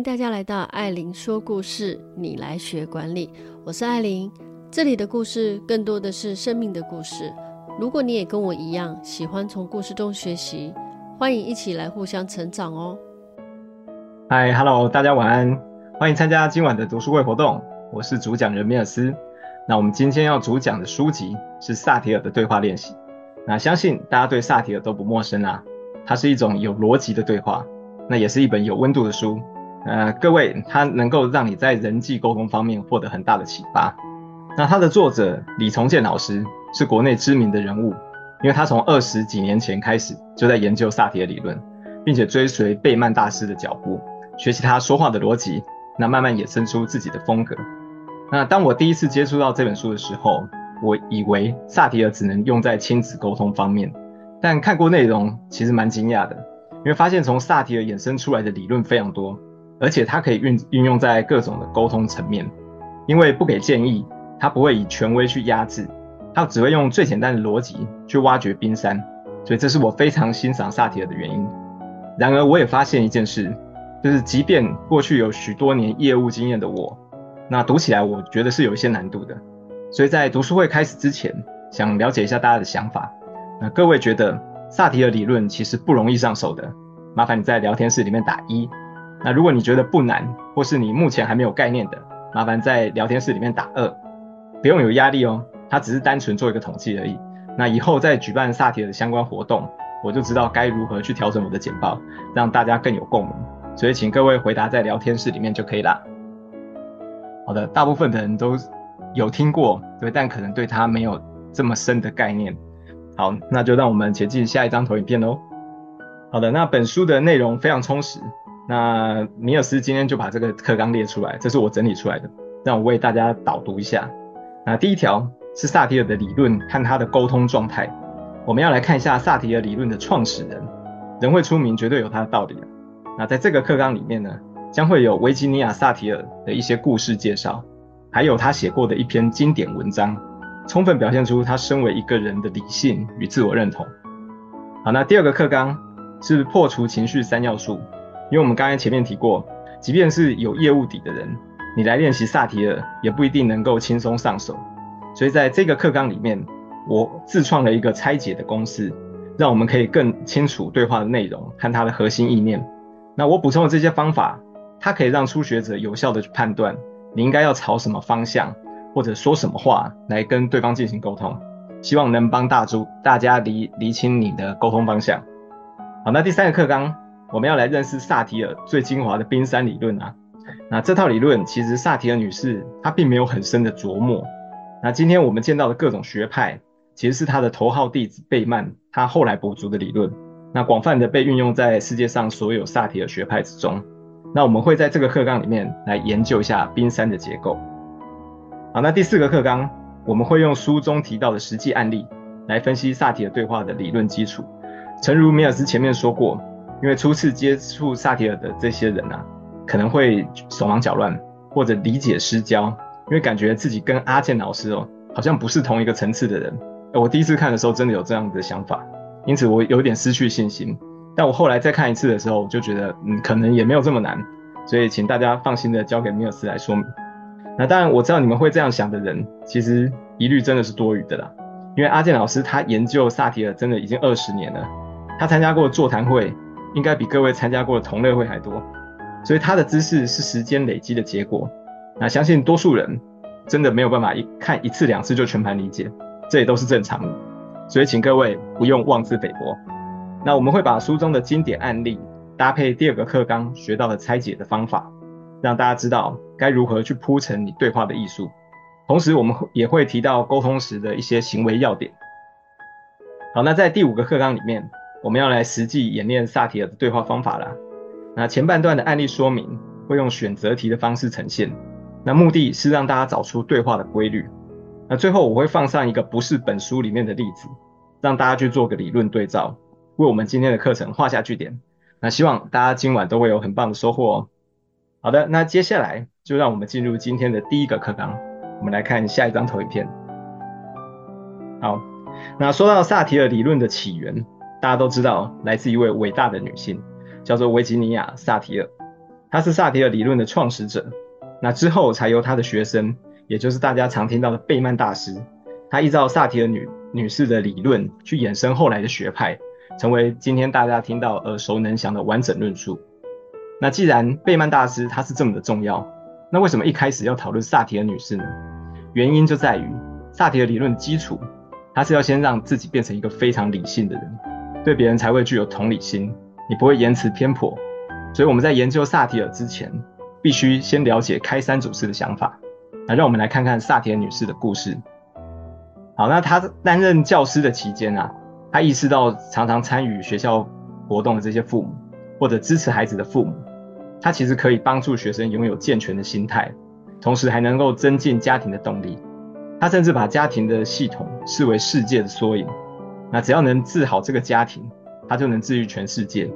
欢迎大家来到艾琳说故事，你来学管理。我是艾琳，这里的故事更多的是生命的故事。如果你也跟我一样喜欢从故事中学习，欢迎一起来互相成长哦。嗨，Hello，大家晚安，欢迎参加今晚的读书会活动。我是主讲人米尔斯。那我们今天要主讲的书籍是萨提尔的对话练习。那相信大家对萨提尔都不陌生啊，它是一种有逻辑的对话，那也是一本有温度的书。呃，各位，它能够让你在人际沟通方面获得很大的启发。那它的作者李从建老师是国内知名的人物，因为他从二十几年前开始就在研究萨提尔理论，并且追随贝曼大师的脚步，学习他说话的逻辑，那慢慢衍生出自己的风格。那当我第一次接触到这本书的时候，我以为萨提尔只能用在亲子沟通方面，但看过内容其实蛮惊讶的，因为发现从萨提尔衍生出来的理论非常多。而且它可以运运用在各种的沟通层面，因为不给建议，它不会以权威去压制，它只会用最简单的逻辑去挖掘冰山，所以这是我非常欣赏萨提尔的原因。然而，我也发现一件事，就是即便过去有许多年业务经验的我，那读起来我觉得是有一些难度的。所以在读书会开始之前，想了解一下大家的想法。那各位觉得萨提尔理论其实不容易上手的，麻烦你在聊天室里面打一。那如果你觉得不难，或是你目前还没有概念的，麻烦在聊天室里面打二，不用有压力哦，它只是单纯做一个统计而已。那以后再举办萨提尔的相关活动，我就知道该如何去调整我的简报，让大家更有共鸣。所以请各位回答在聊天室里面就可以啦。好的，大部分的人都有听过，对，但可能对它没有这么深的概念。好，那就让我们前进下一张投影片喽。好的，那本书的内容非常充实。那米尔斯今天就把这个课纲列出来，这是我整理出来的，让我为大家导读一下。那第一条是萨提尔的理论和他的沟通状态，我们要来看一下萨提尔理论的创始人，人会出名绝对有他的道理。那在这个课纲里面呢，将会有维吉尼亚·萨提尔的一些故事介绍，还有他写过的一篇经典文章，充分表现出他身为一个人的理性与自我认同。好，那第二个课纲是破除情绪三要素。因为我们刚才前面提过，即便是有业务底的人，你来练习萨提尔也不一定能够轻松上手。所以在这个课纲里面，我自创了一个拆解的公式，让我们可以更清楚对话的内容和它的核心意念。那我补充的这些方法，它可以让初学者有效的去判断你应该要朝什么方向，或者说什么话来跟对方进行沟通。希望能帮大助大家理理清你的沟通方向。好，那第三个课纲。我们要来认识萨提尔最精华的冰山理论啊！那这套理论其实萨提尔女士她并没有很深的琢磨。那今天我们见到的各种学派，其实是她的头号弟子贝曼他后来补足的理论。那广泛的被运用在世界上所有萨提尔学派之中。那我们会在这个课纲里面来研究一下冰山的结构。好，那第四个课纲我们会用书中提到的实际案例来分析萨提尔对话的理论基础。诚如米尔斯前面说过。因为初次接触萨提尔的这些人啊，可能会手忙脚乱或者理解失焦，因为感觉自己跟阿健老师哦，好像不是同一个层次的人。我第一次看的时候真的有这样的想法，因此我有点失去信心。但我后来再看一次的时候，就觉得嗯，可能也没有这么难。所以请大家放心的交给米尔斯来说明。那当然我知道你们会这样想的人，其实疑虑真的是多余的啦。因为阿健老师他研究萨提尔真的已经二十年了，他参加过座谈会。应该比各位参加过的同类会还多，所以他的知识是时间累积的结果。那相信多数人真的没有办法一看一次两次就全盘理解，这也都是正常的。所以请各位不用妄自菲薄。那我们会把书中的经典案例搭配第二个课纲学到的拆解的方法，让大家知道该如何去铺陈你对话的艺术。同时，我们也会提到沟通时的一些行为要点。好，那在第五个课纲里面。我们要来实际演练萨提尔的对话方法啦。那前半段的案例说明会用选择题的方式呈现，那目的是让大家找出对话的规律。那最后我会放上一个不是本书里面的例子，让大家去做个理论对照，为我们今天的课程画下句点。那希望大家今晚都会有很棒的收获哦。好的，那接下来就让我们进入今天的第一个课纲。我们来看下一张投影片。好，那说到萨提尔理论的起源。大家都知道，来自一位伟大的女性，叫做维吉尼亚·萨提尔。她是萨提尔理论的创始者。那之后才由她的学生，也就是大家常听到的贝曼大师，他依照萨提尔女女士的理论去衍生后来的学派，成为今天大家听到耳熟能详的完整论述。那既然贝曼大师他是这么的重要，那为什么一开始要讨论萨提尔女士呢？原因就在于萨提尔理论基础，他是要先让自己变成一个非常理性的人，对别人才会具有同理心，你不会言辞偏颇。所以我们在研究萨提尔之前，必须先了解开山祖师的想法。那让我们来看看萨提尔女士的故事。好，那她担任教师的期间啊，她意识到常常参与学校活动的这些父母，或者支持孩子的父母。他其实可以帮助学生拥有健全的心态，同时还能够增进家庭的动力。他甚至把家庭的系统视为世界的缩影。那只要能治好这个家庭，他就能治愈全世界。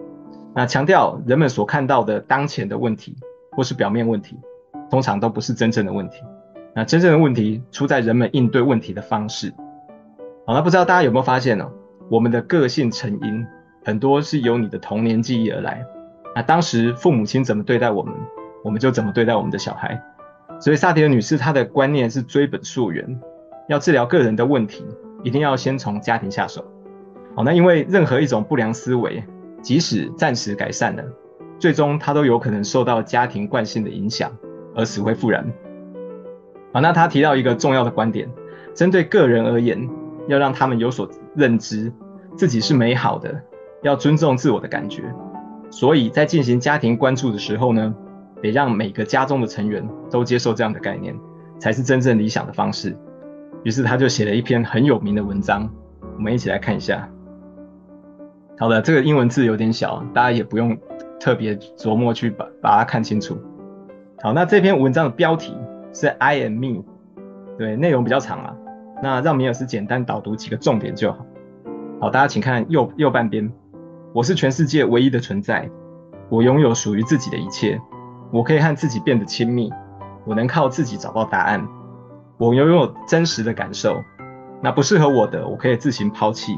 那强调人们所看到的当前的问题或是表面问题，通常都不是真正的问题。那真正的问题出在人们应对问题的方式。好，那不知道大家有没有发现呢？我们的个性成因很多是由你的童年记忆而来。那当时父母亲怎么对待我们，我们就怎么对待我们的小孩。所以萨提尔女士她的观念是追本溯源，要治疗个人的问题，一定要先从家庭下手。好，那因为任何一种不良思维，即使暂时改善了，最终它都有可能受到家庭惯性的影响而死灰复燃。好，那他提到一个重要的观点，针对个人而言，要让他们有所认知，自己是美好的，要尊重自我的感觉。所以在进行家庭关注的时候呢，得让每个家中的成员都接受这样的概念，才是真正理想的方式。于是他就写了一篇很有名的文章，我们一起来看一下。好的，这个英文字有点小，大家也不用特别琢磨去把把它看清楚。好，那这篇文章的标题是 I am me，对，内容比较长啊，那让米尔斯简单导读几个重点就好。好，大家请看右右半边。我是全世界唯一的存在，我拥有属于自己的一切，我可以和自己变得亲密，我能靠自己找到答案，我拥有真实的感受，那不适合我的，我可以自行抛弃，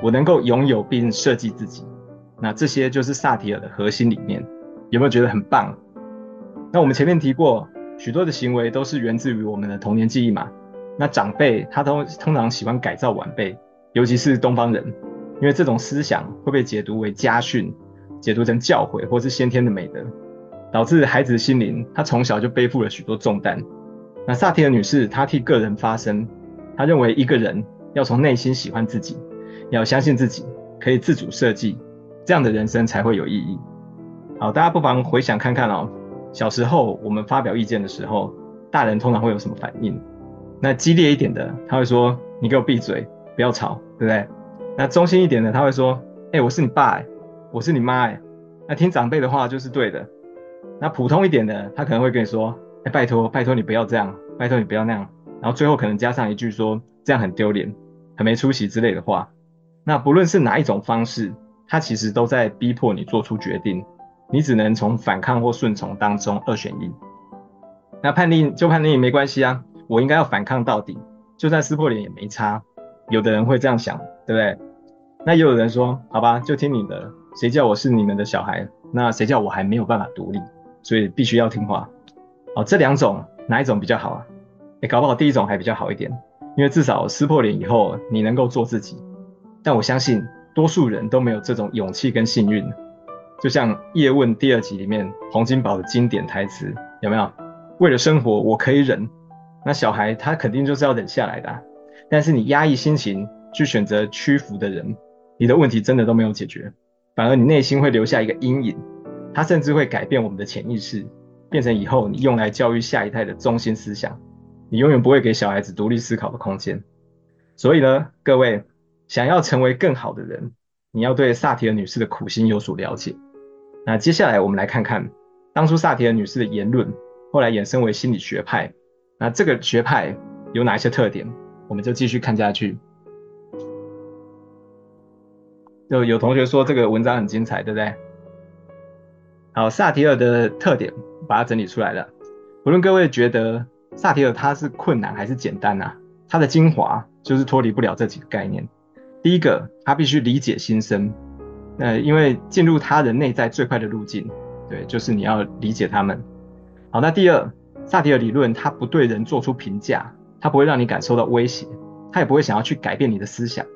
我能够拥有并设计自己，那这些就是萨提尔的核心理念，有没有觉得很棒？那我们前面提过，许多的行为都是源自于我们的童年记忆嘛，那长辈他都通常喜欢改造晚辈，尤其是东方人。因为这种思想会被解读为家训，解读成教诲或是先天的美德，导致孩子的心灵他从小就背负了许多重担。那萨提尔女士她替个人发声，她认为一个人要从内心喜欢自己，要相信自己可以自主设计，这样的人生才会有意义。好，大家不妨回想看看哦，小时候我们发表意见的时候，大人通常会有什么反应？那激烈一点的，他会说：“你给我闭嘴，不要吵，对不对？”那中心一点的，他会说：“哎、我是你爸哎，我是你妈哎。”那听长辈的话就是对的。那普通一点的，他可能会跟你说：“拜托，拜托你不要这样，拜托你不要那样。”然后最后可能加上一句说：“这样很丢脸，很没出息之类的话。”那不论是哪一种方式，他其实都在逼迫你做出决定，你只能从反抗或顺从当中二选一。那叛逆就叛逆也没关系啊，我应该要反抗到底，就算撕破脸也没差。有的人会这样想，对不对？那也有人说，好吧，就听你的，谁叫我是你们的小孩？那谁叫我还没有办法独立，所以必须要听话。哦，这两种哪一种比较好啊？诶，搞不好第一种还比较好一点，因为至少撕破脸以后你能够做自己。但我相信多数人都没有这种勇气跟幸运。就像《叶问》第二集里面洪金宝的经典台词，有没有？为了生活，我可以忍。那小孩他肯定就是要忍下来的。但是你压抑心情去选择屈服的人，你的问题真的都没有解决，反而你内心会留下一个阴影，它甚至会改变我们的潜意识，变成以后你用来教育下一代的中心思想，你永远不会给小孩子独立思考的空间。所以呢，各位想要成为更好的人，你要对萨提尔女士的苦心有所了解。那接下来我们来看看当初萨提尔女士的言论，后来衍生为心理学派，那这个学派有哪些特点？我们就继续看下去。就有同学说这个文章很精彩，对不对？好，萨提尔的特点，把它整理出来了。无论各位觉得萨提尔他是困难还是简单啊，他的精华就是脱离不了这几个概念。第一个，他必须理解心声。呃，因为进入他人内在最快的路径，对，就是你要理解他们。好，那第二，萨提尔理论他不对人做出评价，他不会让你感受到威胁，他也不会想要去改变你的思想，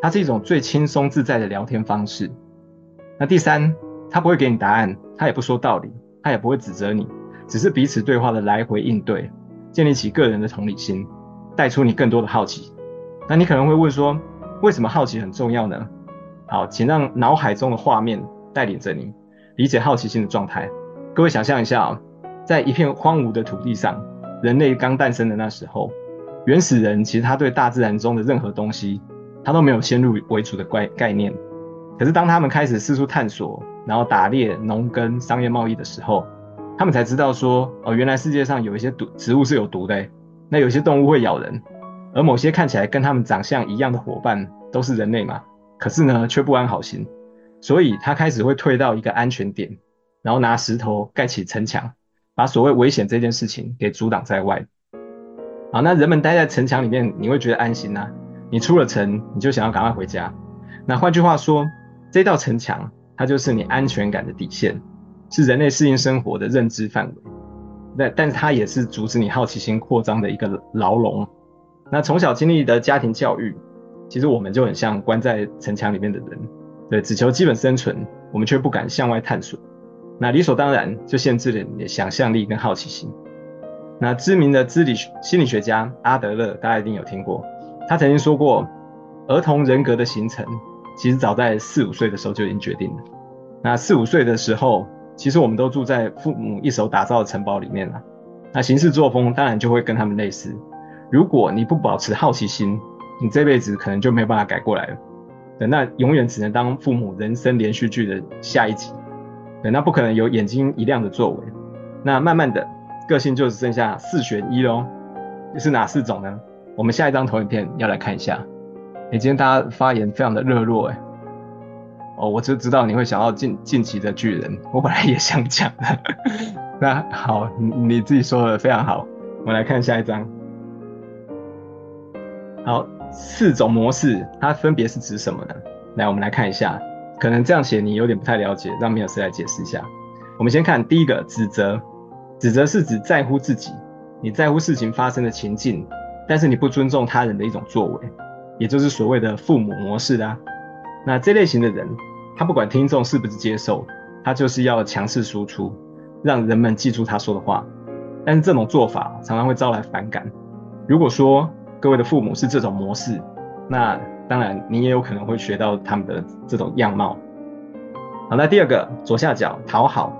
它是一种最轻松自在的聊天方式。那第三，他不会给你答案，他也不说道理，他也不会指责你，只是彼此对话的来回应对，建立起个人的同理心，带出你更多的好奇。那你可能会问说，为什么好奇很重要呢？好，请让脑海中的画面带领着你理解好奇心的状态。各位想象一下，在一片荒芜的土地上，人类刚诞生的那时候，原始人其实他对大自然中的任何东西，他都没有先入为主的概概念。可是当他们开始四处探索，然后打猎、农耕、商业贸易的时候，他们才知道说，哦，原来世界上有一些毒植物是有毒的，那有些动物会咬人。而某些看起来跟他们长相一样的伙伴都是人类嘛，可是呢却不安好心，所以他开始会退到一个安全点，然后拿石头盖起城墙，把所谓危险这件事情给阻挡在外。好，那人们待在城墙里面，你会觉得安心呐？你出了城，你就想要赶快回家。那换句话说，这道城墙它就是你安全感的底线，是人类适应生活的认知范围。但但是它也是阻止你好奇心扩张的一个牢笼。那从小经历的家庭教育，其实我们就很像关在城墙里面的人，对，只求基本生存，我们却不敢向外探索。那理所当然就限制了你的想象力跟好奇心。那知名的知理心理学家阿德勒，大家一定有听过，他曾经说过，儿童人格的形成，其实早在四五岁的时候就已经决定了。那四五岁的时候，其实我们都住在父母一手打造的城堡里面了，那行事作风当然就会跟他们类似。如果你不保持好奇心，你这辈子可能就没有办法改过来了。对，那永远只能当父母人生连续剧的下一集。对，那不可能有眼睛一亮的作为。那慢慢的，个性就只剩下四选一喽。是哪四种呢？我们下一张投影片要来看一下。哎，今天大家发言非常的热络哎。哦，我就知道你会想要进进击的巨人，我本来也想讲的。那好，你你自己说的非常好。我们来看下一张。好，四种模式，它分别是指什么呢？来，我们来看一下，可能这样写你有点不太了解，让米尔斯来解释一下。我们先看第一个，指责。指责是指在乎自己，你在乎事情发生的情境，但是你不尊重他人的一种作为，也就是所谓的父母模式啦、啊。那这类型的人，他不管听众是不是接受，他就是要强势输出，让人们记住他说的话。但是这种做法常常会招来反感。如果说，各位的父母是这种模式，那当然你也有可能会学到他们的这种样貌。好，那第二个左下角讨好，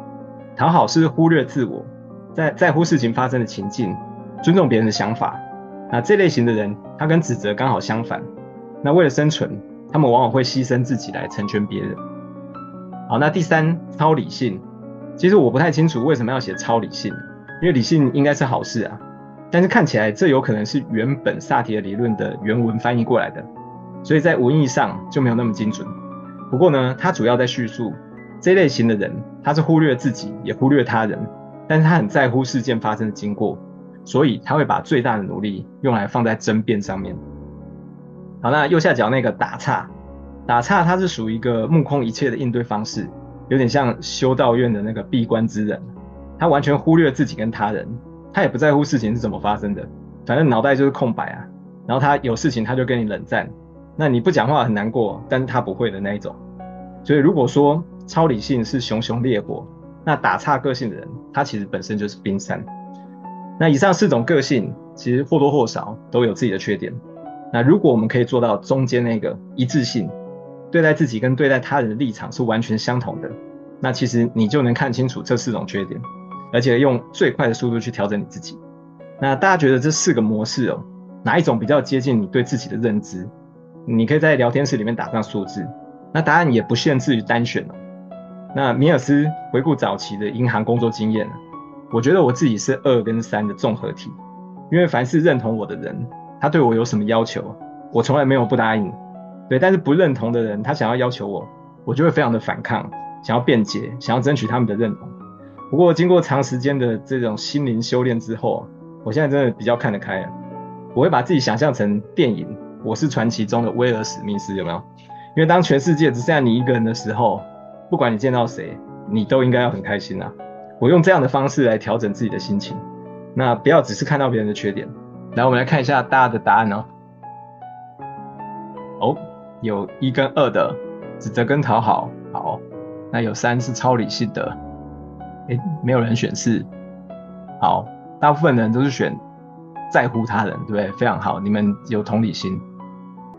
讨好是忽略自我，在在乎事情发生的情境，尊重别人的想法。那这类型的人，他跟指责刚好相反。那为了生存，他们往往会牺牲自己来成全别人。好，那第三超理性，其实我不太清楚为什么要写超理性，因为理性应该是好事啊。但是看起来这有可能是原本萨提尔理论的原文翻译过来的，所以在文意上就没有那么精准。不过呢，它主要在叙述这类型的人，他是忽略自己也忽略他人，但是他很在乎事件发生的经过，所以他会把最大的努力用来放在争辩上面。好，那右下角那个打岔，打岔它是属于一个目空一切的应对方式，有点像修道院的那个闭关之人，他完全忽略自己跟他人。他也不在乎事情是怎么发生的，反正脑袋就是空白啊。然后他有事情他就跟你冷战，那你不讲话很难过，但是他不会的那一种。所以如果说超理性是熊熊烈火，那打岔个性的人，他其实本身就是冰山。那以上四种个性其实或多或少都有自己的缺点。那如果我们可以做到中间那个一致性，对待自己跟对待他人的立场是完全相同的，那其实你就能看清楚这四种缺点。而且用最快的速度去调整你自己。那大家觉得这四个模式哦，哪一种比较接近你对自己的认知？你可以在聊天室里面打上数字。那答案也不限制于单选哦。那米尔斯回顾早期的银行工作经验，我觉得我自己是二跟三的综合体。因为凡是认同我的人，他对我有什么要求，我从来没有不答应。对，但是不认同的人，他想要要求我，我就会非常的反抗，想要辩解，想要争取他们的认同。不过经过长时间的这种心灵修炼之后，我现在真的比较看得开了。我会把自己想象成电影《我是传奇》中的威尔史密斯，有没有？因为当全世界只剩下你一个人的时候，不管你见到谁，你都应该要很开心啊。我用这样的方式来调整自己的心情，那不要只是看到别人的缺点。来，我们来看一下大家的答案哦。哦，有一跟二的指责跟讨好，好。那有三是超理性的，诶，没有人选四，好，大部分人都是选在乎他人，对不对？非常好，你们有同理心。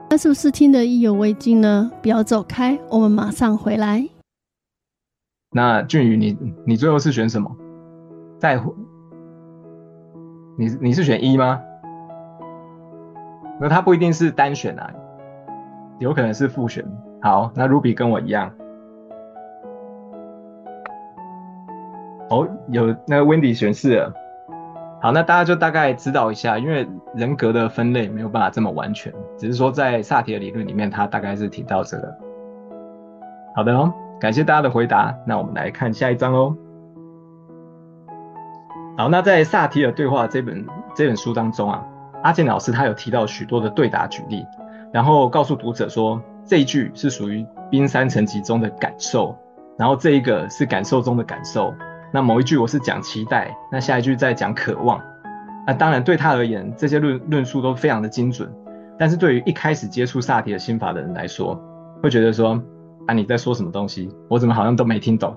那是不是听得意犹未尽呢？不要走开，我们马上回来。那俊宇，你你最后是选什么？在乎？你你是选一吗？那他不一定是单选啊，有可能是复选。好，那 Ruby 跟我一样。哦，有那个 Wendy 选四了。好，那大家就大概知道一下，因为人格的分类没有办法这么完全，只是说在萨提尔理论里面，它大概是提到这个。好的哦，感谢大家的回答。那我们来看下一章哦。好，那在萨提尔对话这本这本书当中啊，阿健老师他有提到许多的对答举例，然后告诉读者说，这一句是属于冰山层级中的感受，然后这一个是感受中的感受。那某一句我是讲期待，那下一句再讲渴望。那当然对他而言，这些论论述都非常的精准。但是对于一开始接触萨提尔心法的人来说，会觉得说啊，你在说什么东西？我怎么好像都没听懂？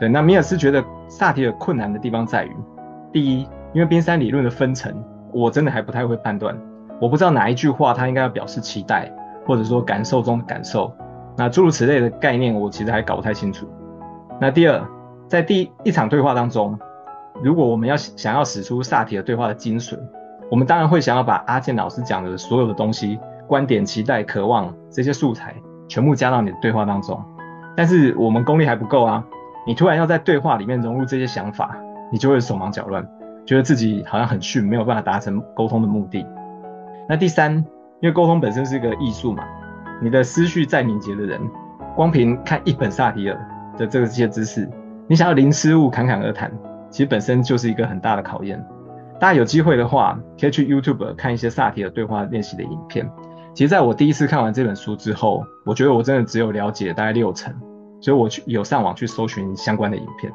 对，那米尔斯觉得萨提尔困难的地方在于，第一，因为冰山理论的分层，我真的还不太会判断，我不知道哪一句话他应该要表示期待，或者说感受中的感受。那诸如此类的概念，我其实还搞不太清楚。那第二。在第一场对话当中，如果我们要想要使出萨提尔对话的精髓，我们当然会想要把阿健老师讲的所有的东西、观点、期待、渴望这些素材全部加到你的对话当中。但是我们功力还不够啊！你突然要在对话里面融入这些想法，你就会手忙脚乱，觉得自己好像很逊，没有办法达成沟通的目的。那第三，因为沟通本身是一个艺术嘛，你的思绪再敏捷的人，光凭看一本萨提尔的这个这些知识。你想要零失误侃侃而谈，其实本身就是一个很大的考验。大家有机会的话，可以去 YouTube 看一些萨提尔对话练习的影片。其实在我第一次看完这本书之后，我觉得我真的只有了解大概六成，所以我去有上网去搜寻相关的影片。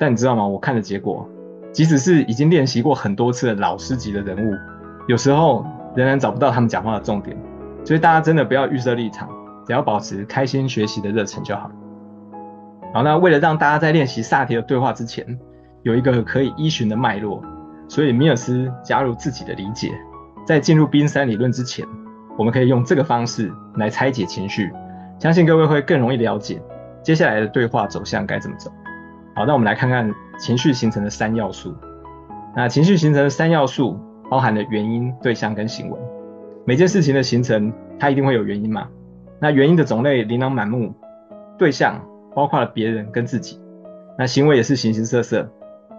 但你知道吗？我看的结果，即使是已经练习过很多次的老师级的人物，有时候仍然找不到他们讲话的重点。所以大家真的不要预设立场，只要保持开心学习的热忱就好。好，那为了让大家在练习萨提的对话之前有一个可以依循的脉络，所以米尔斯加入自己的理解，在进入冰山理论之前，我们可以用这个方式来拆解情绪，相信各位会更容易了解接下来的对话走向该怎么走。好，那我们来看看情绪形成的三要素。那情绪形成的三要素包含了原因、对象跟行为。每件事情的形成，它一定会有原因嘛？那原因的种类琳琅满目，对象。包括了别人跟自己，那行为也是形形色色。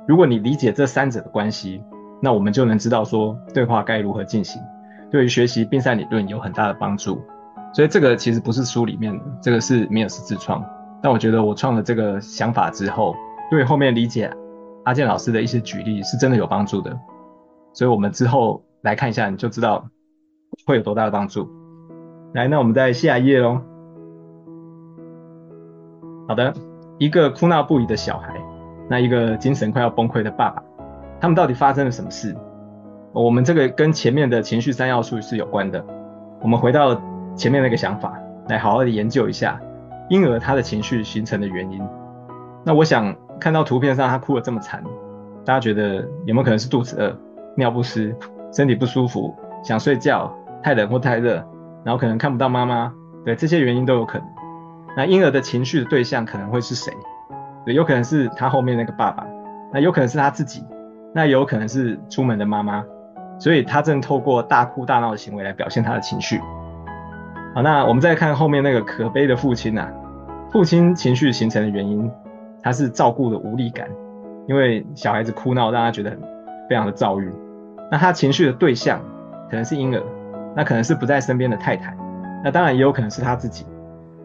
如果你理解这三者的关系，那我们就能知道说对话该如何进行，对于学习冰山理论有很大的帮助。所以这个其实不是书里面的，这个是米尔斯自创。但我觉得我创了这个想法之后，对后面理解阿健老师的一些举例是真的有帮助的。所以我们之后来看一下，你就知道会有多大的帮助。来，那我们再下一页喽。好的，一个哭闹不已的小孩，那一个精神快要崩溃的爸爸，他们到底发生了什么事？我们这个跟前面的情绪三要素是有关的。我们回到前面那个想法，来好好的研究一下婴儿他的情绪形成的原因。那我想看到图片上他哭得这么惨，大家觉得有没有可能是肚子饿、尿不湿、身体不舒服、想睡觉、太冷或太热，然后可能看不到妈妈？对，这些原因都有可能。那婴儿的情绪的对象可能会是谁？对，有可能是他后面那个爸爸，那有可能是他自己，那有可能是出门的妈妈，所以他正透过大哭大闹的行为来表现他的情绪。好，那我们再看后面那个可悲的父亲啊，父亲情绪形成的原因，他是照顾的无力感，因为小孩子哭闹让他觉得非常的躁郁。那他情绪的对象可能是婴儿，那可能是不在身边的太太，那当然也有可能是他自己。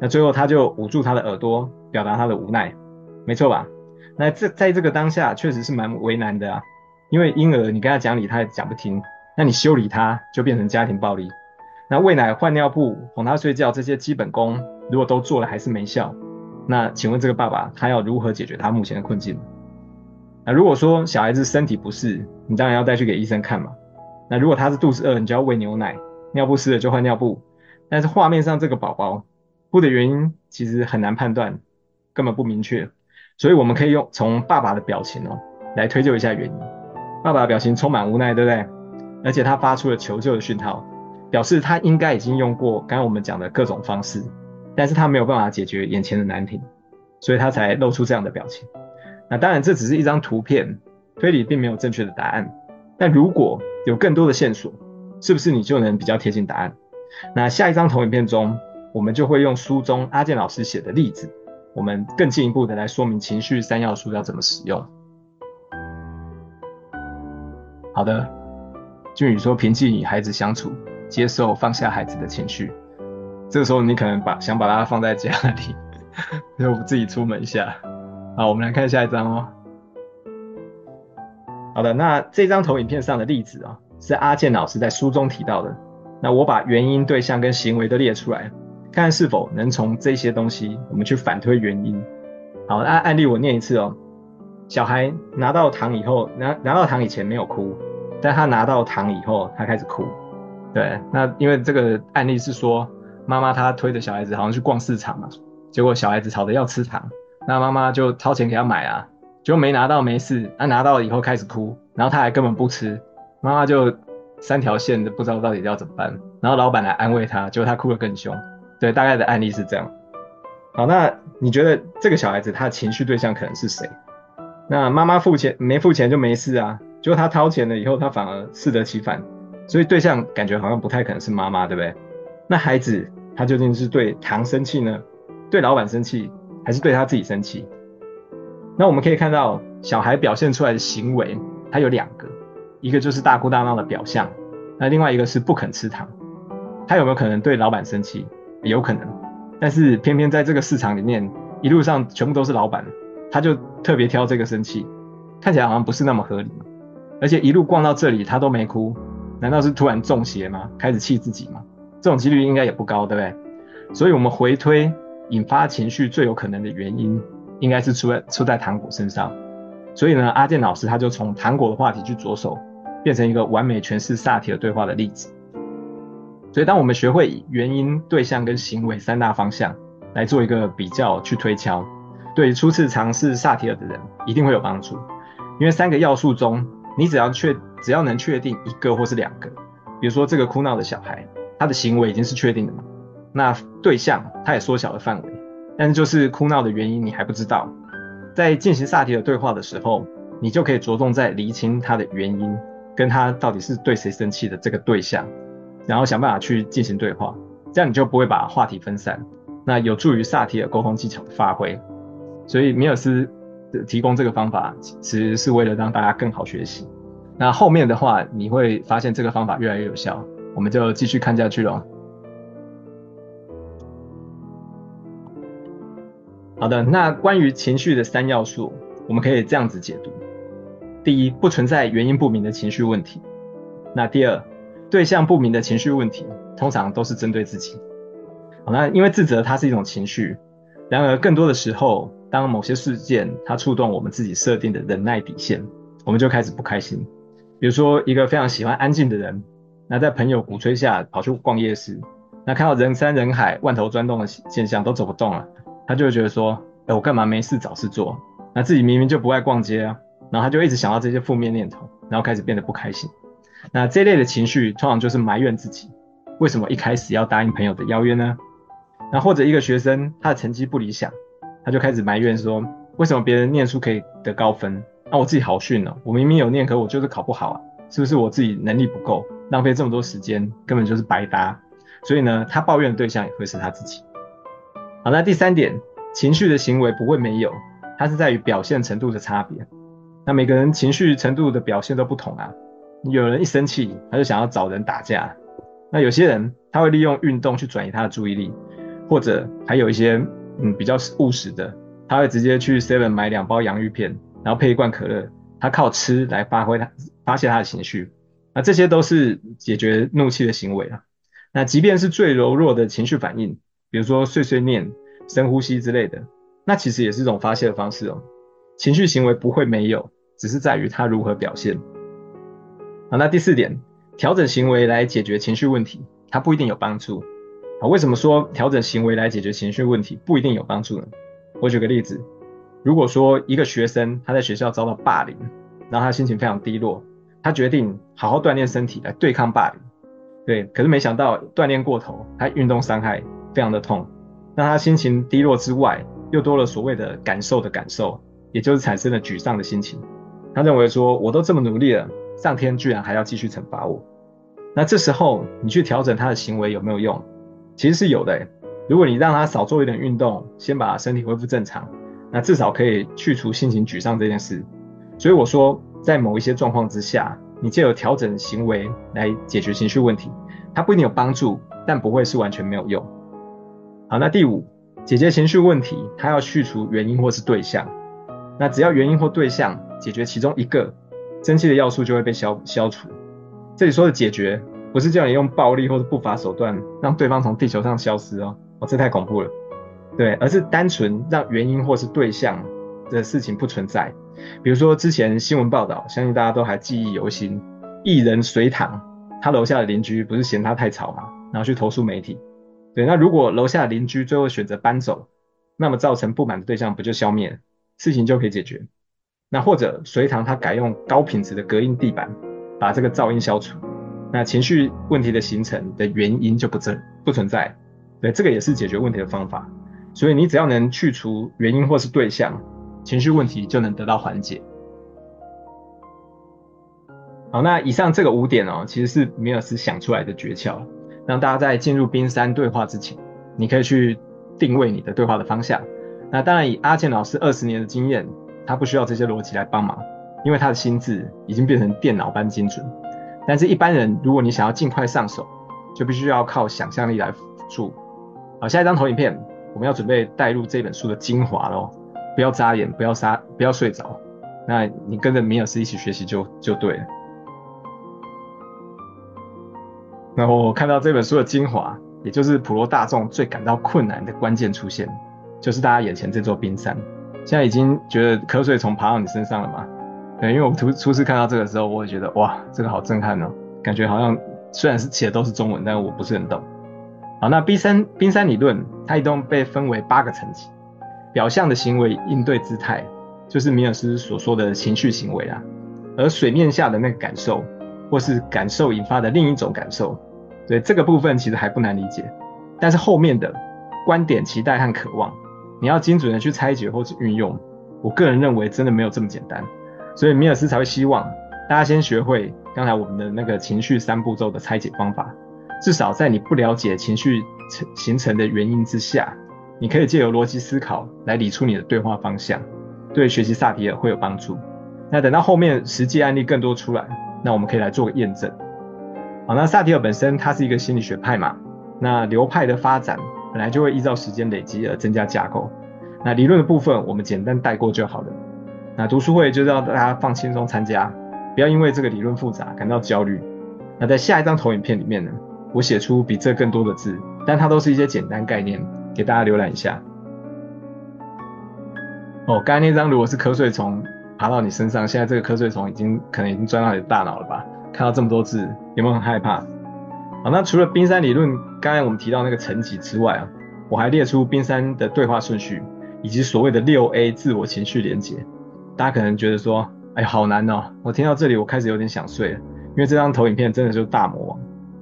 那最后他就捂住他的耳朵，表达他的无奈，没错吧？那这在这个当下确实是蛮为难的啊，因为婴儿你跟他讲理他也讲不听，那你修理他就变成家庭暴力。那喂奶、换尿布、哄他睡觉这些基本功，如果都做了还是没效，那请问这个爸爸他要如何解决他目前的困境？那如果说小孩子身体不适，你当然要带去给医生看嘛。那如果他是肚子饿，你就要喂牛奶，尿布湿了就换尿布。但是画面上这个宝宝哭的原因其实很难判断，根本不明确，所以我们可以用从爸爸的表情哦来推究一下原因。爸爸的表情充满无奈，对不对？而且他发出了求救的讯号，表示他应该已经用过刚刚我们讲的各种方式。但是他没有办法解决眼前的难题，所以他才露出这样的表情。那当然这只是一张图片，推理并没有正确的答案。但如果有更多的线索，是不是你就能比较贴近答案？那下一张投影片中，我们就会用书中阿健老师写的例子，我们更进一步的来说明情绪三要素要怎么使用。好的，俊宇说平静与孩子相处，接受放下孩子的情绪。这个时候你可能把想把它放在家里，就自己出门一下。好，我们来看下一张哦。好的，那这张投影片上的例子啊，是阿健老师在书中提到的。那我把原因、对象跟行为都列出来，看看是否能从这些东西我们去反推原因。好，那案例我念一次哦。小孩拿到糖以后，拿拿到糖以前没有哭，但他拿到糖以后，他开始哭。对，那因为这个案例是说。妈妈她推着小孩子好像去逛市场嘛，结果小孩子吵着要吃糖，那妈妈就掏钱给他买啊，结果没拿到没事，他、啊、拿到以后开始哭，然后他还根本不吃，妈妈就三条线都不知道到底要怎么办，然后老板来安慰他，结果他哭得更凶。对，大概的案例是这样。好，那你觉得这个小孩子他的情绪对象可能是谁？那妈妈付钱没付钱就没事啊，结果他掏钱了以后，他反而适得其反，所以对象感觉好像不太可能是妈妈，对不对？那孩子他究竟是对糖生气呢？对老板生气，还是对他自己生气？那我们可以看到，小孩表现出来的行为，他有两个，一个就是大哭大闹的表象，那另外一个是不肯吃糖。他有没有可能对老板生气？有可能，但是偏偏在这个市场里面，一路上全部都是老板，他就特别挑这个生气，看起来好像不是那么合理。而且一路逛到这里，他都没哭，难道是突然中邪吗？开始气自己吗？这种几率应该也不高，对不对？所以，我们回推引发情绪最有可能的原因，应该是出在出在糖果身上。所以呢，阿健老师他就从糖果的话题去着手，变成一个完美诠释萨提尔对话的例子。所以，当我们学会以原因、对象跟行为三大方向来做一个比较去推敲，对初次尝试萨提尔的人一定会有帮助。因为三个要素中，你只要确只要能确定一个或是两个，比如说这个哭闹的小孩。他的行为已经是确定的嘛？那对象他也缩小了范围，但是就是哭闹的原因你还不知道。在进行萨提尔对话的时候，你就可以着重在厘清他的原因，跟他到底是对谁生气的这个对象，然后想办法去进行对话，这样你就不会把话题分散，那有助于萨提尔沟通技巧的发挥。所以米尔斯提供这个方法，其实是为了让大家更好学习。那后面的话，你会发现这个方法越来越有效。我们就继续看下去喽。好的，那关于情绪的三要素，我们可以这样子解读：第一，不存在原因不明的情绪问题；那第二，对象不明的情绪问题，通常都是针对自己。好，那因为自责它是一种情绪，然而更多的时候，当某些事件它触动我们自己设定的忍耐底线，我们就开始不开心。比如说，一个非常喜欢安静的人。那在朋友鼓吹下跑去逛夜市，那看到人山人海、万头钻动的现象都走不动了，他就会觉得说，哎、我干嘛没事找事做？那自己明明就不爱逛街啊，然后他就一直想到这些负面念头，然后开始变得不开心。那这类的情绪通常就是埋怨自己，为什么一开始要答应朋友的邀约呢？那或者一个学生他的成绩不理想，他就开始埋怨说，为什么别人念书可以得高分，那我自己好逊哦，我明明有念，可我就是考不好啊，是不是我自己能力不够？浪费这么多时间，根本就是白搭。所以呢，他抱怨的对象也会是他自己。好，那第三点，情绪的行为不会没有，它是在于表现程度的差别。那每个人情绪程度的表现都不同啊。有人一生气，他就想要找人打架。那有些人他会利用运动去转移他的注意力，或者还有一些嗯比较务实的，他会直接去 Seven 买两包洋芋片，然后配一罐可乐，他靠吃来发挥他发泄他的情绪。那这些都是解决怒气的行为啊。那即便是最柔弱的情绪反应，比如说碎碎念、深呼吸之类的，那其实也是一种发泄的方式哦。情绪行为不会没有，只是在于它如何表现。好，那第四点，调整行为来解决情绪问题，它不一定有帮助。好，为什么说调整行为来解决情绪问题不一定有帮助呢？我举个例子，如果说一个学生他在学校遭到霸凌，然后他心情非常低落，他决定好好锻炼身体来对抗霸凌，对，可是没想到锻炼过头，他运动伤害非常的痛，那他心情低落之外，又多了所谓的感受的感受，也就是产生了沮丧的心情。他认为说，我都这么努力了，上天居然还要继续惩罚我。那这时候你去调整他的行为有没有用？其实是有的，如果你让他少做一点运动，先把身体恢复正常，那至少可以去除心情沮丧这件事。所以我说，在某一些状况之下，你借由调整行为来解决情绪问题，它不一定有帮助，但不会是完全没有用。好，那第五，解决情绪问题，它要去除原因或是对象。那只要原因或对象解决其中一个，生气的要素就会被消消除。这里说的解决。不是叫你用暴力或者不法手段让对方从地球上消失哦，哦，这太恐怖了，对，而是单纯让原因或是对象的事情不存在。比如说之前新闻报道，相信大家都还记忆犹新，艺人隋棠，他楼下的邻居不是嫌他太吵嘛，然后去投诉媒体。对，那如果楼下的邻居最后选择搬走，那么造成不满的对象不就消灭了，事情就可以解决。那或者隋唐他改用高品质的隔音地板，把这个噪音消除。那情绪问题的形成的原因就不存不存在，对，这个也是解决问题的方法。所以你只要能去除原因或是对象，情绪问题就能得到缓解。好，那以上这个五点哦，其实是米尔斯想出来的诀窍，让大家在进入冰山对话之前，你可以去定位你的对话的方向。那当然，以阿健老师二十年的经验，他不需要这些逻辑来帮忙，因为他的心智已经变成电脑般精准。但是，一般人如果你想要尽快上手，就必须要靠想象力来辅助。好，下一张投影片，我们要准备带入这本书的精华喽，不要眨眼，不要撒，不要睡着。那你跟着米尔斯一起学习就就对了。然后我看到这本书的精华，也就是普罗大众最感到困难的关键出现，就是大家眼前这座冰山。现在已经觉得瞌睡虫爬到你身上了吗？对，因为我初初次看到这个时候，我也觉得哇，这个好震撼哦，感觉好像虽然是写的都是中文，但是我不是很懂。好，那冰山冰山理论，它一共被分为八个层级，表象的行为应对姿态，就是米尔斯所说的情绪行为啊，而水面下的那个感受，或是感受引发的另一种感受，对，这个部分其实还不难理解，但是后面的观点、期待和渴望，你要精准的去拆解或是运用，我个人认为真的没有这么简单。所以米尔斯才会希望大家先学会刚才我们的那个情绪三步骤的拆解方法，至少在你不了解情绪成形成的原因之下，你可以借由逻辑思考来理出你的对话方向，对学习萨提尔会有帮助。那等到后面实际案例更多出来，那我们可以来做个验证。好，那萨提尔本身它是一个心理学派嘛，那流派的发展本来就会依照时间累积而增加架构，那理论的部分我们简单带过就好了。那读书会就是要大家放轻松参加，不要因为这个理论复杂感到焦虑。那在下一张投影片里面呢，我写出比这更多的字，但它都是一些简单概念，给大家浏览一下。哦，刚才那张如果是瞌睡虫爬到你身上，现在这个瞌睡虫已经可能已经钻到你的大脑了吧？看到这么多字，有没有很害怕？好，那除了冰山理论，刚才我们提到那个层级之外啊，我还列出冰山的对话顺序，以及所谓的六 A 自我情绪连结。大家可能觉得说，哎，好难哦！我听到这里，我开始有点想睡了，因为这张投影片真的就是大魔王。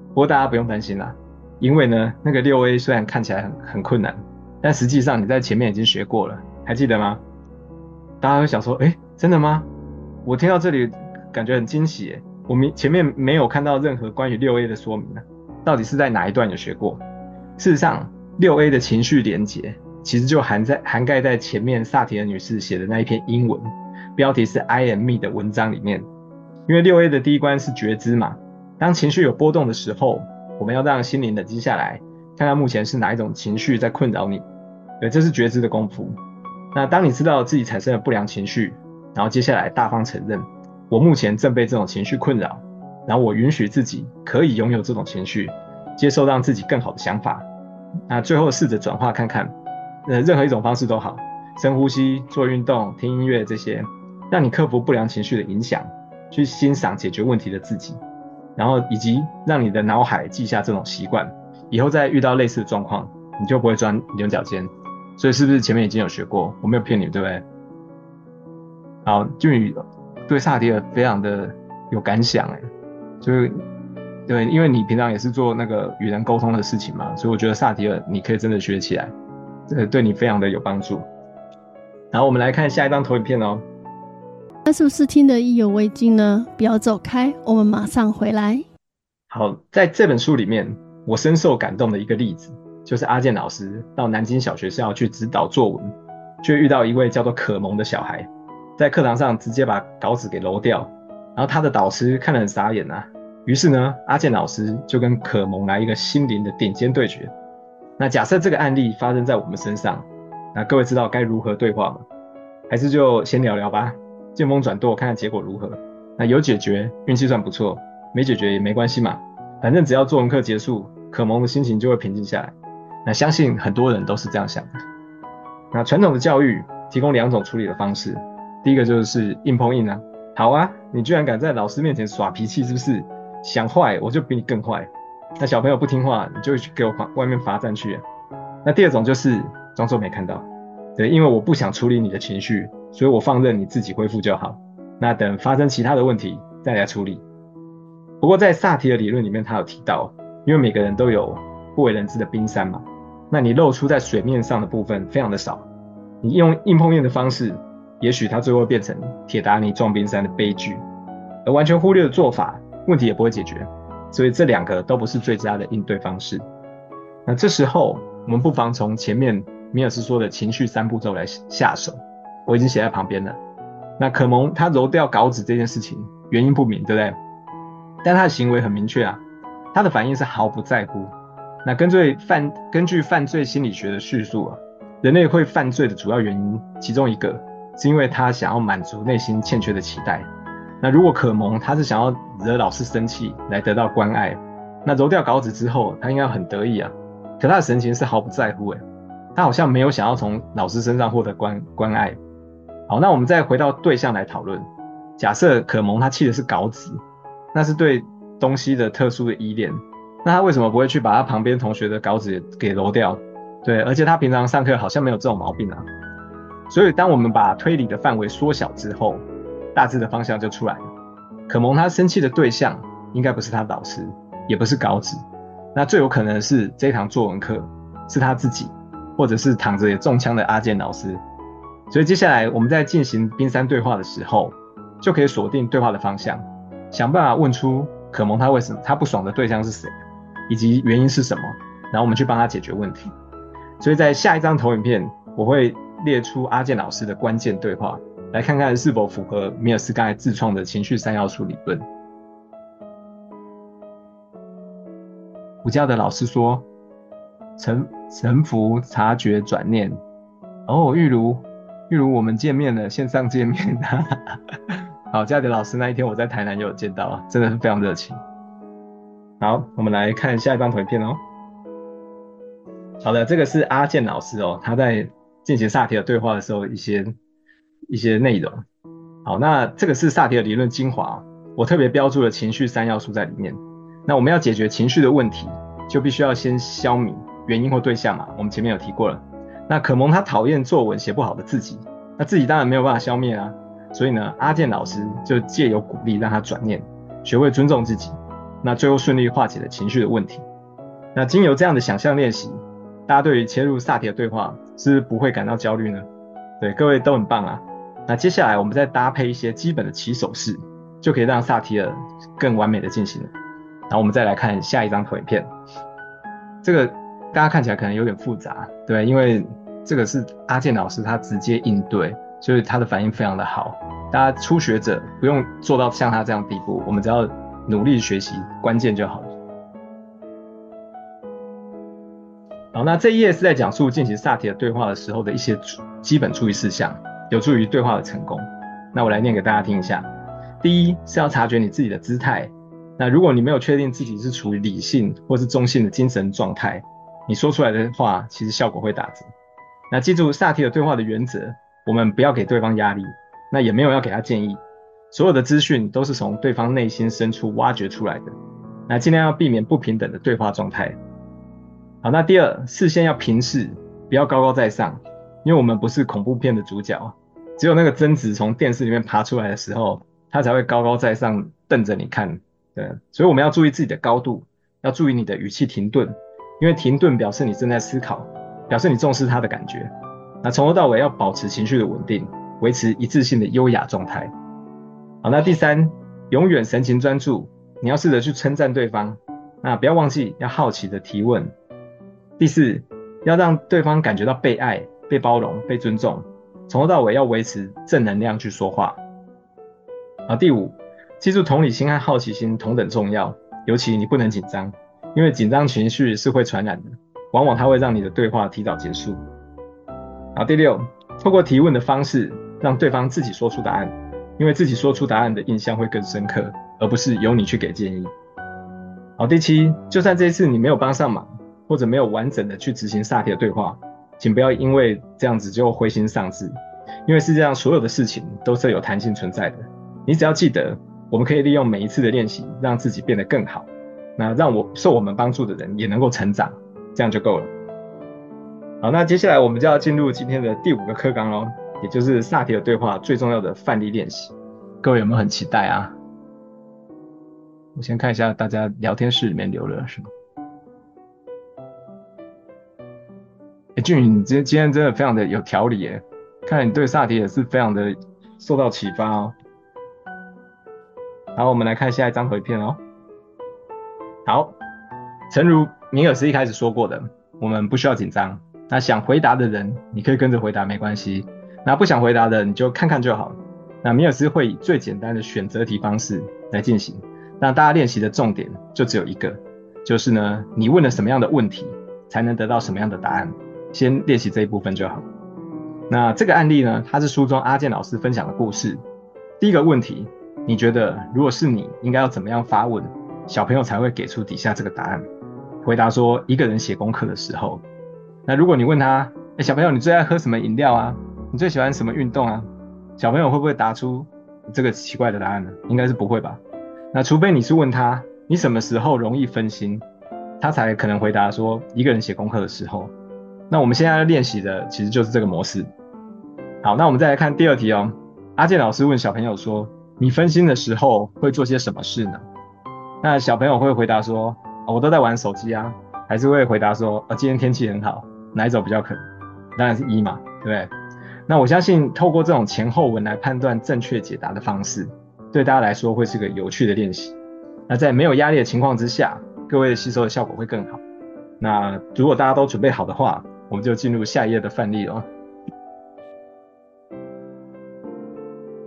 不过大家不用担心啦，因为呢，那个六 A 虽然看起来很很困难，但实际上你在前面已经学过了，还记得吗？大家会想说，哎，真的吗？我听到这里感觉很惊喜，我们前面没有看到任何关于六 A 的说明啊，到底是在哪一段有学过？事实上，六 A 的情绪连结。其实就含在涵盖在前面萨提尔女士写的那一篇英文，标题是 I am me 的文章里面。因为六 A 的第一关是觉知嘛，当情绪有波动的时候，我们要让心灵冷静下来，看看目前是哪一种情绪在困扰你。对，这是觉知的功夫。那当你知道自己产生了不良情绪，然后接下来大方承认，我目前正被这种情绪困扰，然后我允许自己可以拥有这种情绪，接受让自己更好的想法。那最后试着转化看看。呃，任何一种方式都好，深呼吸、做运动、听音乐这些，让你克服不良情绪的影响，去欣赏解决问题的自己，然后以及让你的脑海记下这种习惯，以后再遇到类似的状况，你就不会钻牛角尖。所以是不是前面已经有学过？我没有骗你，对不对？好，俊宇对萨提尔非常的有感想，哎，就是对，因为你平常也是做那个与人沟通的事情嘛，所以我觉得萨提尔你可以真的学起来，这个对你非常的有帮助。然后我们来看下一张投影片哦。那是不是听得意犹未尽呢？不要走开，我们马上回来。好，在这本书里面，我深受感动的一个例子，就是阿健老师到南京小学校去指导作文，却遇到一位叫做可萌的小孩，在课堂上直接把稿纸给揉掉，然后他的导师看了很傻眼啊。于是呢，阿健老师就跟可萌来一个心灵的顶尖对决。那假设这个案例发生在我们身上。那各位知道该如何对话吗？还是就先聊聊吧，见风转舵，看看结果如何。那有解决，运气算不错；没解决也没关系嘛，反正只要作文课结束，可萌的心情就会平静下来。那相信很多人都是这样想的。那传统的教育提供两种处理的方式，第一个就是硬碰硬啊，好啊，你居然敢在老师面前耍脾气，是不是？想坏我就比你更坏。那小朋友不听话，你就去给我外面罚站去。那第二种就是。装作没看到，对，因为我不想处理你的情绪，所以我放任你自己恢复就好。那等发生其他的问题再来处理。不过在萨提的理论里面，他有提到，因为每个人都有不为人知的冰山嘛，那你露出在水面上的部分非常的少，你用硬碰硬的方式，也许它最后变成铁达尼撞冰山的悲剧，而完全忽略的做法，问题也不会解决。所以这两个都不是最佳的应对方式。那这时候我们不妨从前面。米尔斯说的情绪三步骤来下手，我已经写在旁边了。那可蒙他揉掉稿纸这件事情原因不明，对不对？但他的行为很明确啊，他的反应是毫不在乎。那根据犯根据犯罪心理学的叙述啊，人类会犯罪的主要原因其中一个是因为他想要满足内心欠缺的期待。那如果可蒙他是想要惹老师生气来得到关爱，那揉掉稿纸之后他应该很得意啊，可他的神情是毫不在乎诶。他好像没有想要从老师身上获得关关爱。好，那我们再回到对象来讨论。假设可蒙他气的是稿纸，那是对东西的特殊的依恋。那他为什么不会去把他旁边同学的稿纸给揉掉？对，而且他平常上课好像没有这种毛病啊。所以当我们把推理的范围缩小之后，大致的方向就出来了。可蒙他生气的对象应该不是他导师，也不是稿纸，那最有可能是这堂作文课是他自己。或者是躺着也中枪的阿健老师，所以接下来我们在进行冰山对话的时候，就可以锁定对话的方向，想办法问出可蒙他为什么他不爽的对象是谁，以及原因是什么，然后我们去帮他解决问题。所以在下一张投影片，我会列出阿健老师的关键对话，来看看是否符合米尔斯盖自创的情绪三要素理论。午觉的老师说。臣臣服察觉转念，哦，玉如玉如，我们见面了，线上见面。好，嘉德老师那一天我在台南也有见到啊，真的是非常热情。好，我们来看下一张图片哦。好的，这个是阿健老师哦，他在进行萨提尔对话的时候一些一些内容。好，那这个是萨提尔理论精华，我特别标注了情绪三要素在里面。那我们要解决情绪的问题，就必须要先消弭。原因或对象嘛，我们前面有提过了。那可蒙他讨厌作文写不好的自己，那自己当然没有办法消灭啊。所以呢，阿健老师就借由鼓励让他转念，学会尊重自己，那最后顺利化解了情绪的问题。那经由这样的想象练习，大家对于切入萨提尔对话是不会感到焦虑呢？对，各位都很棒啊。那接下来我们再搭配一些基本的起手式，就可以让萨提尔更完美的进行了。然后我们再来看下一张投影片，这个。大家看起来可能有点复杂，对，因为这个是阿健老师他直接应对，所以他的反应非常的好。大家初学者不用做到像他这样地步，我们只要努力学习关键就好了。好，那这一页是在讲述进行萨提尔对话的时候的一些基本注意事项，有助于对话的成功。那我来念给大家听一下。第一是要察觉你自己的姿态。那如果你没有确定自己是处于理性或是中性的精神状态，你说出来的话其实效果会打折。那记住萨提尔对话的原则，我们不要给对方压力，那也没有要给他建议，所有的资讯都是从对方内心深处挖掘出来的。那尽量要避免不平等的对话状态。好，那第二，视线要平视，不要高高在上，因为我们不是恐怖片的主角，只有那个贞子从电视里面爬出来的时候，他才会高高在上瞪着你看。对，所以我们要注意自己的高度，要注意你的语气停顿，因为停顿表示你正在思考，表示你重视他的感觉。那从头到尾要保持情绪的稳定，维持一致性的优雅状态。好，那第三，永远神情专注。你要试着去称赞对方，那不要忘记要好奇的提问。第四，要让对方感觉到被爱、被包容、被尊重。从头到尾要维持正能量去说话。好，第五，记住同理心和好奇心同等重要，尤其你不能紧张，因为紧张情绪是会传染的，往往它会让你的对话提早结束。好，第六，透过提问的方式让对方自己说出答案，因为自己说出答案的印象会更深刻。而不是由你去给建议。好，第七，就算这一次你没有帮上忙，或者没有完整的去执行萨提的对话，请不要因为这样子就灰心丧志，因为世界上所有的事情都是有弹性存在的。你只要记得，我们可以利用每一次的练习，让自己变得更好，那让我受我们帮助的人也能够成长，这样就够了。好，那接下来我们就要进入今天的第五个课纲喽，也就是萨提尔对话最重要的范例练习。各位有没有很期待啊？我先看一下大家聊天室里面留了什么。俊宇，你今今天真的非常的有条理耶，看来你对萨提也是非常的受到启发哦。好，我们来看下一张图片哦。好，诚如米尔斯一开始说过的，我们不需要紧张。那想回答的人，你可以跟着回答，没关系。那不想回答的，你就看看就好。那米尔斯会以最简单的选择题方式来进行。那大家练习的重点就只有一个，就是呢，你问了什么样的问题，才能得到什么样的答案。先练习这一部分就好。那这个案例呢，它是书中阿健老师分享的故事。第一个问题，你觉得如果是你，应该要怎么样发问，小朋友才会给出底下这个答案？回答说，一个人写功课的时候。那如果你问他，哎，小朋友，你最爱喝什么饮料啊？你最喜欢什么运动啊？小朋友会不会答出这个奇怪的答案呢？应该是不会吧。那除非你是问他，你什么时候容易分心，他才可能回答说一个人写功课的时候。那我们现在练习的其实就是这个模式。好，那我们再来看第二题哦。阿健老师问小朋友说，你分心的时候会做些什么事呢？那小朋友会回答说，我都在玩手机啊，还是会回答说，哦，今天天气很好，哪一种比较可能？当然是一嘛，对不对？那我相信透过这种前后文来判断正确解答的方式。对大家来说会是个有趣的练习。那在没有压力的情况之下，各位吸收的效果会更好。那如果大家都准备好的话，我们就进入下一页的范例了。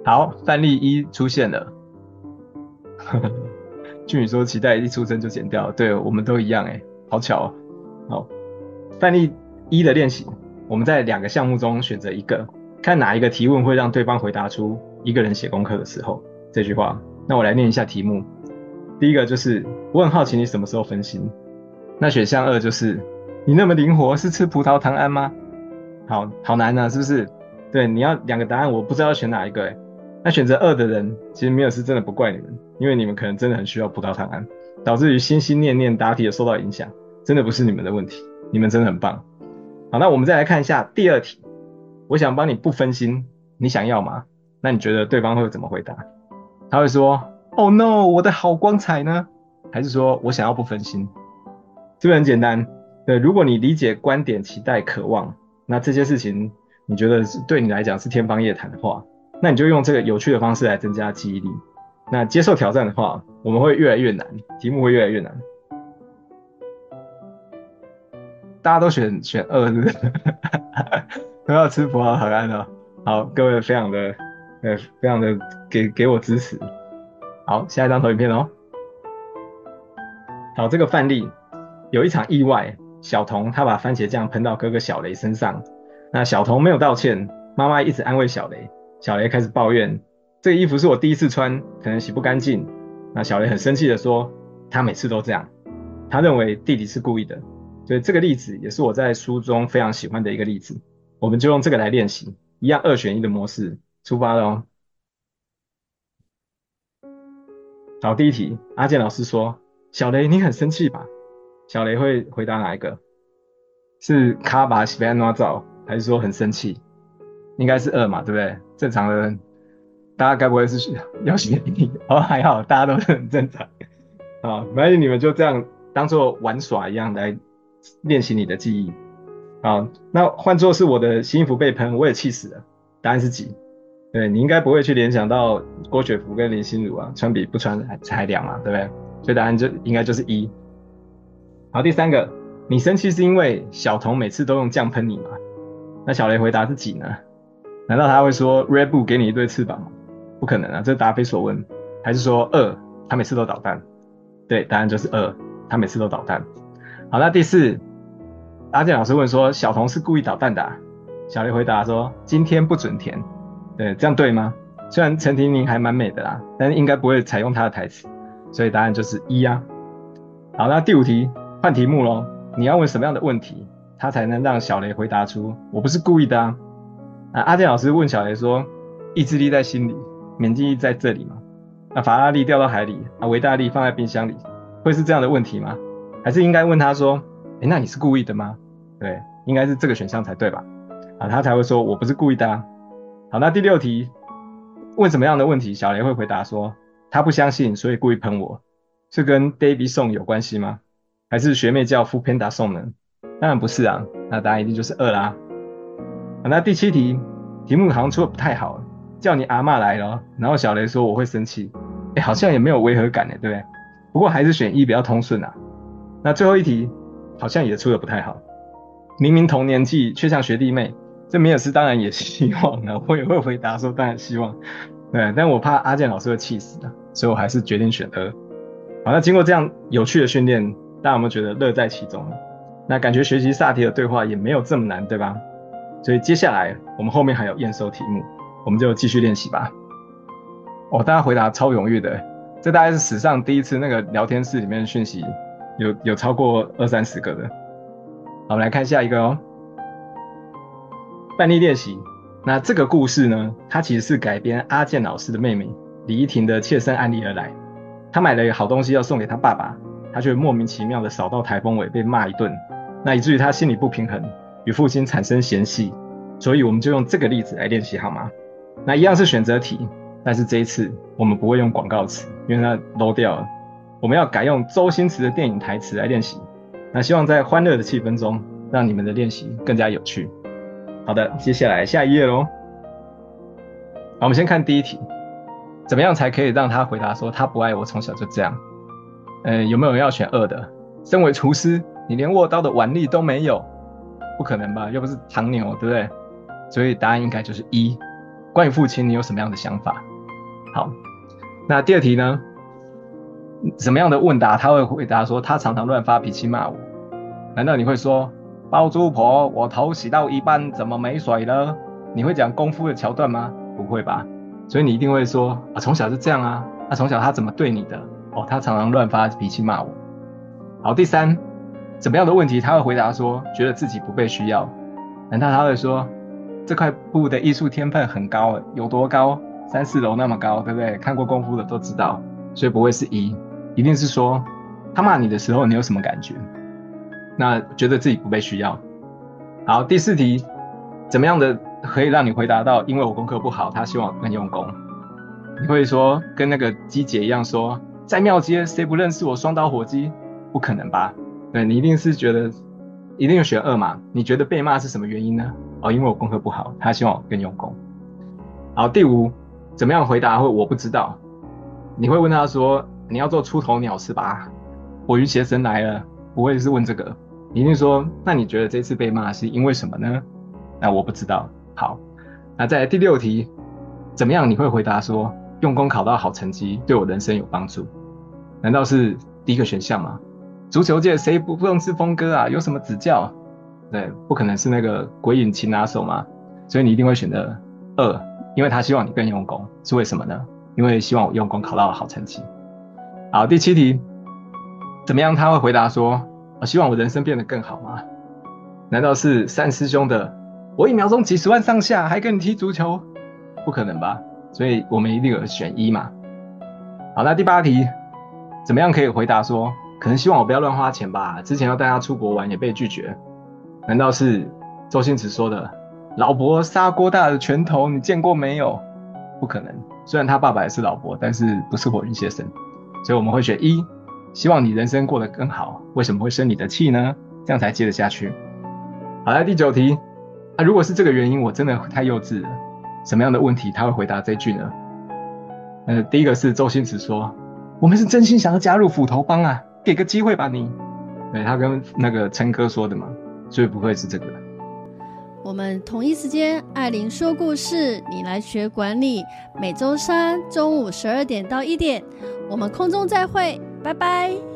好，范例一出现了。俊宇说期待一出生就剪掉，对，我们都一样哎，好巧哦。好，范例一的练习，我们在两个项目中选择一个，看哪一个提问会让对方回答出一个人写功课的时候。这句话，那我来念一下题目。第一个就是我很好奇你什么时候分心。那选项二就是你那么灵活是吃葡萄糖胺吗？好好难呢、啊，是不是？对，你要两个答案，我不知道要选哪一个哎。那选择二的人，其实米尔斯真的不怪你们，因为你们可能真的很需要葡萄糖胺，导致于心心念念答题也受到影响，真的不是你们的问题，你们真的很棒。好，那我们再来看一下第二题，我想帮你不分心，你想要吗？那你觉得对方会怎么回答？他会说：“Oh no，我的好光彩呢？”还是说我想要不分心？这个很简单。对，如果你理解观点、期待、渴望，那这些事情你觉得是对你来讲是天方夜谭的话，那你就用这个有趣的方式来增加记忆力。那接受挑战的话，我们会越来越难，题目会越来越难。大家都选选二，是不是？都要吃葡萄糖胺了。好，各位非常的。呃，非常的给给我支持。好，下一张投影片哦。好，这个范例有一场意外，小童他把番茄酱喷到哥哥小雷身上。那小童没有道歉，妈妈一直安慰小雷。小雷开始抱怨，这个衣服是我第一次穿，可能洗不干净。那小雷很生气的说，他每次都这样。他认为弟弟是故意的。所以这个例子也是我在书中非常喜欢的一个例子。我们就用这个来练习，一样二选一的模式出发了哦。好，第一题，阿健老师说：“小雷，你很生气吧？”小雷会回答哪一个？是卡巴西贝诺造，还是说很生气？应该是二嘛，对不对？正常的人，大家该不会是要选你？哦，还好，大家都是很正常。啊，没关系，你们就这样当做玩耍一样来练习你的记忆。啊，那换作是我的新衣服被喷，我也气死了。答案是几？对，你应该不会去联想到郭雪芙跟林心如啊，穿比不穿还还凉嘛，对不对？所以答案就应该就是一。好，第三个，你生气是因为小童每次都用酱喷你吗？那小雷回答是几呢？难道他会说 Red Bull 给你一对翅膀吗？不可能啊，这答非所问。还是说二，他每次都捣蛋？对，答案就是二，他每次都捣蛋。好，那第四，阿健老师问说，小童是故意捣蛋的啊？小雷回答说，今天不准甜。对，这样对吗？虽然陈婷妮还蛮美的啦，但是应该不会采用她的台词，所以答案就是一呀。好，那第五题换题目喽，你要问什么样的问题，他才能让小雷回答出我不是故意的啊？啊阿健老师问小雷说，意志力在心里，免疫力在这里吗？那法拉利掉到海里，啊，维大利放在冰箱里，会是这样的问题吗？还是应该问他说，诶，那你是故意的吗？对，应该是这个选项才对吧？啊，他才会说我不是故意的啊。好，那第六题，问什么样的问题，小雷会回答说，他不相信，所以故意喷我，是跟 David Song 有关系吗？还是学妹叫 foodpanda Song 呢？当然不是啊，那答案一定就是二啦。好，那第七题，题目好像出的不太好，叫你阿嬷来了，然后小雷说我会生气，哎，好像也没有违和感呢，对不对？不过还是选一比较通顺啊。那最后一题，好像也出的不太好，明明同年纪，却像学弟妹。这米尔斯当然也希望啊，我也会回答说当然希望，对，但我怕阿健老师会气死的，所以我还是决定选二。好，那经过这样有趣的训练，大家有没有觉得乐在其中？那感觉学习萨提的对话也没有这么难，对吧？所以接下来我们后面还有验收题目，我们就继续练习吧。哦，大家回答超踊跃的，这大概是史上第一次那个聊天室里面的讯息有有超过二三十个的。好，我们来看下一个哦。范例练习，那这个故事呢，它其实是改编阿健老师的妹妹李依婷的切身案例而来。她买了一个好东西要送给她爸爸，他却莫名其妙的扫到台风尾被骂一顿，那以至于他心里不平衡，与父亲产生嫌隙。所以我们就用这个例子来练习好吗？那一样是选择题，但是这一次我们不会用广告词，因为它 low 掉了。我们要改用周星驰的电影台词来练习。那希望在欢乐的气氛中，让你们的练习更加有趣。好的，接下来下一页喽。好，我们先看第一题，怎么样才可以让他回答说他不爱我，从小就这样？呃，有没有人要选二的？身为厨师，你连握刀的腕力都没有，不可能吧？又不是唐牛，对不对？所以答案应该就是一。关于父亲，你有什么样的想法？好，那第二题呢？什么样的问答他会回答说他常常乱发脾气骂我？难道你会说？包租婆，我头洗到一半，怎么没水了？你会讲功夫的桥段吗？不会吧。所以你一定会说啊，从小就这样啊。那、从小他怎么对你的？哦，他常常乱发脾气骂我。好，第三，怎么样的问题他会回答说，觉得自己不被需要？难道他会说，这块布的艺术天分很高，有多高？三四楼那么高，对不对？看过功夫的都知道，所以不会是一，一定是说，他骂你的时候，你有什么感觉？那觉得自己不被需要。好，第四题，怎么样的可以让你回答到？因为我功课不好，他希望我更用功。你会说跟那个鸡姐一样说，在庙街谁不认识我双刀火鸡？不可能吧？对，你一定是觉得一定要选二嘛？你觉得被骂是什么原因呢？哦，因为我功课不好，他希望我更用功。好，第五，怎么样回答会我不知道？你会问他说，你要做出头鸟是吧？火云邪神来了。不会是问这个，你一定说，那你觉得这次被骂是因为什么呢？那我不知道。好，那再来第六题，怎么样你会回答说，用功考到好成绩对我人生有帮助？难道是第一个选项吗？足球界谁不不认识峰哥啊？有什么指教？对，不可能是那个鬼影擒拿手吗？所以你一定会选择二，因为他希望你更用功，是为什么呢？因为希望我用功考到好成绩。好，第七题。怎么样？他会回答说：“我希望我人生变得更好吗？”难道是三师兄的我一秒钟几十万上下，还跟你踢足球，不可能吧？所以我们一定有选一嘛。好，那第八题，怎么样可以回答说，可能希望我不要乱花钱吧？之前要带他出国玩也被拒绝，难道是周星驰说的“老伯砂锅大的拳头，你见过没有？”不可能，虽然他爸爸也是老伯，但是不是火云邪神，所以我们会选一，希望你人生过得更好。为什么会生你的气呢？这样才接得下去。好，了第九题，啊，如果是这个原因，我真的太幼稚了。什么样的问题他会回答这句呢？呃，第一个是周星驰说，我们是真心想要加入斧头帮啊，给个机会吧你。对，他跟那个陈哥说的嘛，所以不会是这个。我们同一时间，艾琳说故事，你来学管理。每周三中午十二点到一点，我们空中再会，拜拜。